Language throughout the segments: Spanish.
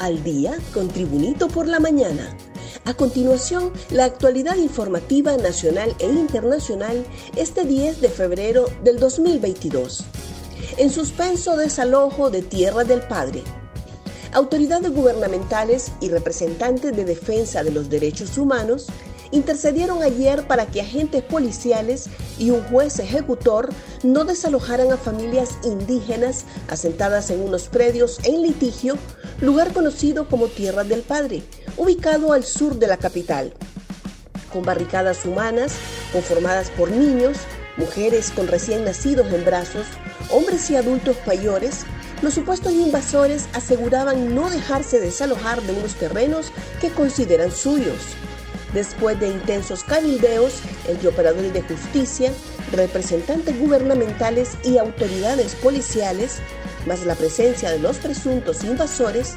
al día con Tribunito por la mañana. A continuación, la actualidad informativa nacional e internacional este 10 de febrero del 2022. En suspenso desalojo de Tierra del Padre. Autoridades gubernamentales y representantes de defensa de los derechos humanos intercedieron ayer para que agentes policiales y un juez ejecutor no desalojaran a familias indígenas asentadas en unos predios en litigio, lugar conocido como Tierra del Padre, ubicado al sur de la capital. Con barricadas humanas conformadas por niños, mujeres con recién nacidos en brazos, hombres y adultos mayores, los supuestos invasores aseguraban no dejarse desalojar de unos terrenos que consideran suyos. Después de intensos cabildeos entre operadores de justicia, representantes gubernamentales y autoridades policiales, más la presencia de los presuntos invasores,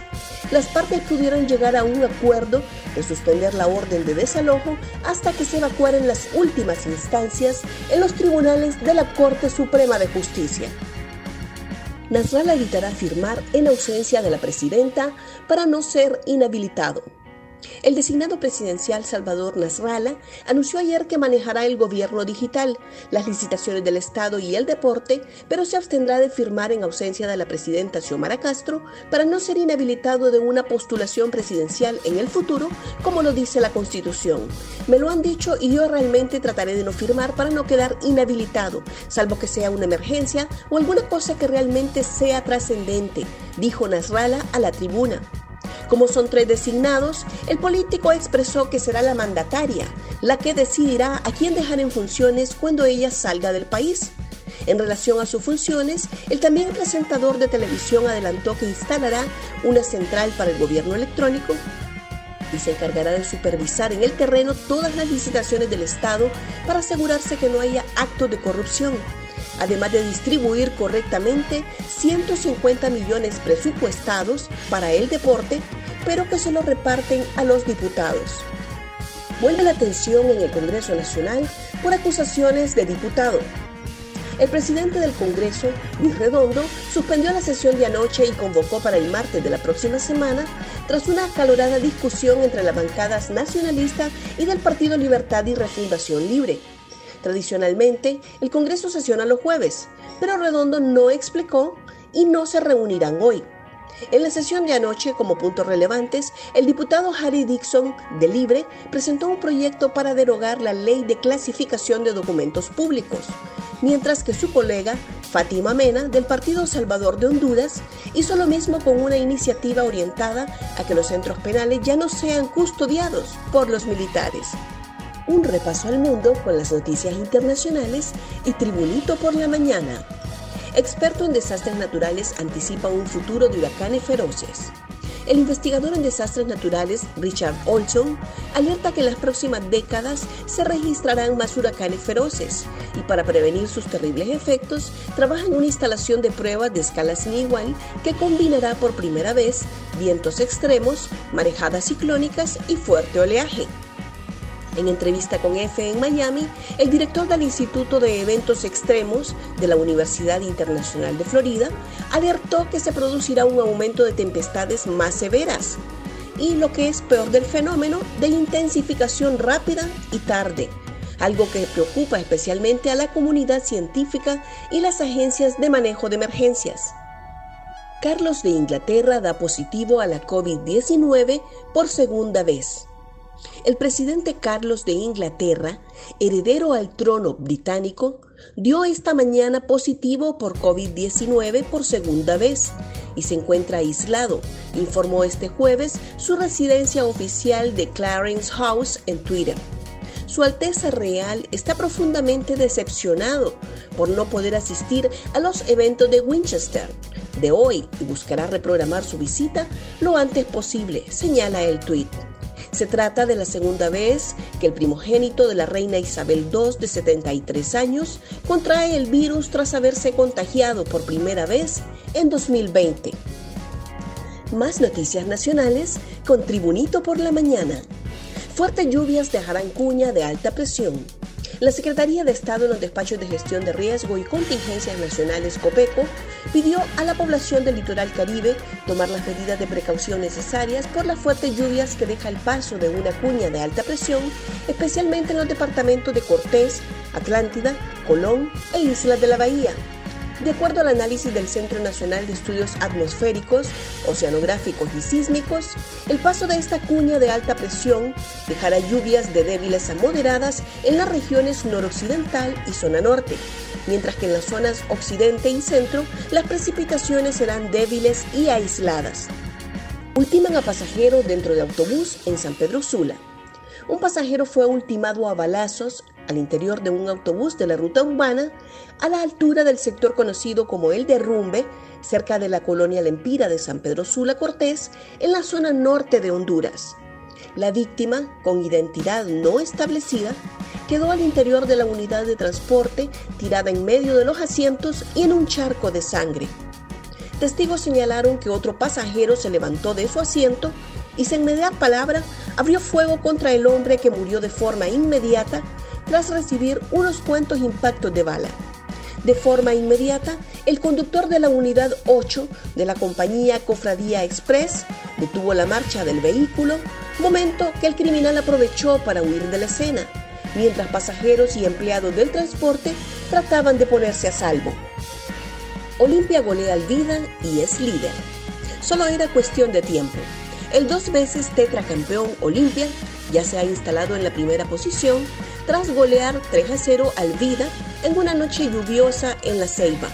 las partes pudieron llegar a un acuerdo de suspender la orden de desalojo hasta que se evacuaran las últimas instancias en los tribunales de la Corte Suprema de Justicia. Nasrallah evitará firmar en ausencia de la presidenta para no ser inhabilitado. El designado presidencial Salvador Nasralla anunció ayer que manejará el gobierno digital, las licitaciones del Estado y el deporte, pero se abstendrá de firmar en ausencia de la presidenta Xiomara Castro para no ser inhabilitado de una postulación presidencial en el futuro, como lo dice la Constitución. Me lo han dicho y yo realmente trataré de no firmar para no quedar inhabilitado, salvo que sea una emergencia o alguna cosa que realmente sea trascendente, dijo Nasralla a la tribuna. Como son tres designados, el político expresó que será la mandataria la que decidirá a quién dejar en funciones cuando ella salga del país. En relación a sus funciones, el también presentador de televisión adelantó que instalará una central para el gobierno electrónico y se encargará de supervisar en el terreno todas las licitaciones del Estado para asegurarse que no haya actos de corrupción además de distribuir correctamente 150 millones presupuestados para el deporte, pero que se lo reparten a los diputados. Vuelve la atención en el Congreso Nacional por acusaciones de diputado. El presidente del Congreso, Luis Redondo, suspendió la sesión de anoche y convocó para el martes de la próxima semana tras una acalorada discusión entre las bancadas nacionalista y del Partido Libertad y Refundación Libre. Tradicionalmente, el Congreso sesiona los jueves, pero Redondo no explicó y no se reunirán hoy. En la sesión de anoche, como puntos relevantes, el diputado Harry Dixon, de Libre, presentó un proyecto para derogar la ley de clasificación de documentos públicos, mientras que su colega, Fátima Mena, del Partido Salvador de Honduras, hizo lo mismo con una iniciativa orientada a que los centros penales ya no sean custodiados por los militares un repaso al mundo con las noticias internacionales y Tribunito por la mañana. Experto en desastres naturales anticipa un futuro de huracanes feroces. El investigador en desastres naturales Richard Olson alerta que en las próximas décadas se registrarán más huracanes feroces y para prevenir sus terribles efectos trabaja en una instalación de pruebas de escala igual que combinará por primera vez vientos extremos, marejadas ciclónicas y fuerte oleaje. En entrevista con EFE en Miami, el director del Instituto de Eventos Extremos de la Universidad Internacional de Florida alertó que se producirá un aumento de tempestades más severas y lo que es peor del fenómeno de intensificación rápida y tarde, algo que preocupa especialmente a la comunidad científica y las agencias de manejo de emergencias. Carlos de Inglaterra da positivo a la COVID-19 por segunda vez. El presidente Carlos de Inglaterra, heredero al trono británico, dio esta mañana positivo por COVID-19 por segunda vez y se encuentra aislado, informó este jueves su residencia oficial de Clarence House en Twitter. Su Alteza Real está profundamente decepcionado por no poder asistir a los eventos de Winchester de hoy y buscará reprogramar su visita lo antes posible, señala el tuit. Se trata de la segunda vez que el primogénito de la reina Isabel II de 73 años contrae el virus tras haberse contagiado por primera vez en 2020. Más noticias nacionales con Tribunito por la mañana. Fuertes lluvias dejarán cuña de alta presión. La Secretaría de Estado en los despachos de gestión de riesgo y contingencias nacionales COPECO pidió a la población del litoral caribe tomar las medidas de precaución necesarias por las fuertes lluvias que deja el paso de una cuña de alta presión, especialmente en los departamentos de Cortés, Atlántida, Colón e Islas de la Bahía. De acuerdo al análisis del Centro Nacional de Estudios Atmosféricos, Oceanográficos y Sísmicos, el paso de esta cuña de alta presión dejará lluvias de débiles a moderadas en las regiones noroccidental y zona norte, mientras que en las zonas occidente y centro las precipitaciones serán débiles y aisladas. Ultiman a pasajero dentro de autobús en San Pedro Sula. Un pasajero fue ultimado a balazos al interior de un autobús de la ruta urbana a la altura del sector conocido como El Derrumbe, cerca de la colonia Lempira de San Pedro Sula Cortés, en la zona norte de Honduras. La víctima, con identidad no establecida, quedó al interior de la unidad de transporte, tirada en medio de los asientos y en un charco de sangre. Testigos señalaron que otro pasajero se levantó de su asiento y sin mediar palabra abrió fuego contra el hombre que murió de forma inmediata tras recibir unos cuantos impactos de bala. De forma inmediata, el conductor de la unidad 8 de la compañía Cofradía Express detuvo la marcha del vehículo, momento que el criminal aprovechó para huir de la escena, mientras pasajeros y empleados del transporte trataban de ponerse a salvo. Olimpia golea al Vida y es líder. Solo era cuestión de tiempo. El dos veces tetracampeón Olimpia ya se ha instalado en la primera posición tras golear 3 a 0 al Vida en una noche lluviosa en la Ceiba.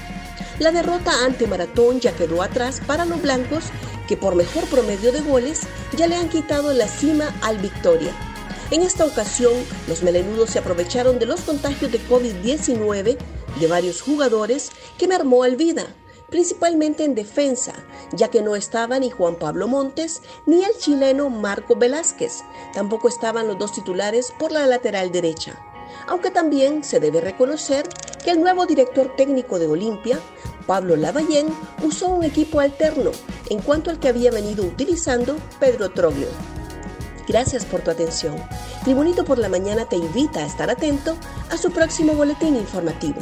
La derrota ante Maratón ya quedó atrás para los blancos que por mejor promedio de goles ya le han quitado la cima al Victoria. En esta ocasión, los melenudos se aprovecharon de los contagios de COVID-19 de varios jugadores que mermó al Vida, principalmente en defensa, ya que no estaba ni Juan Pablo Montes ni el chileno Marco Velázquez, tampoco estaban los dos titulares por la lateral derecha. Aunque también se debe reconocer que el nuevo director técnico de Olimpia, Pablo Lavallén, usó un equipo alterno en cuanto al que había venido utilizando Pedro Troglio. Gracias por tu atención. Tribunito por la Mañana te invita a estar atento a su próximo boletín informativo.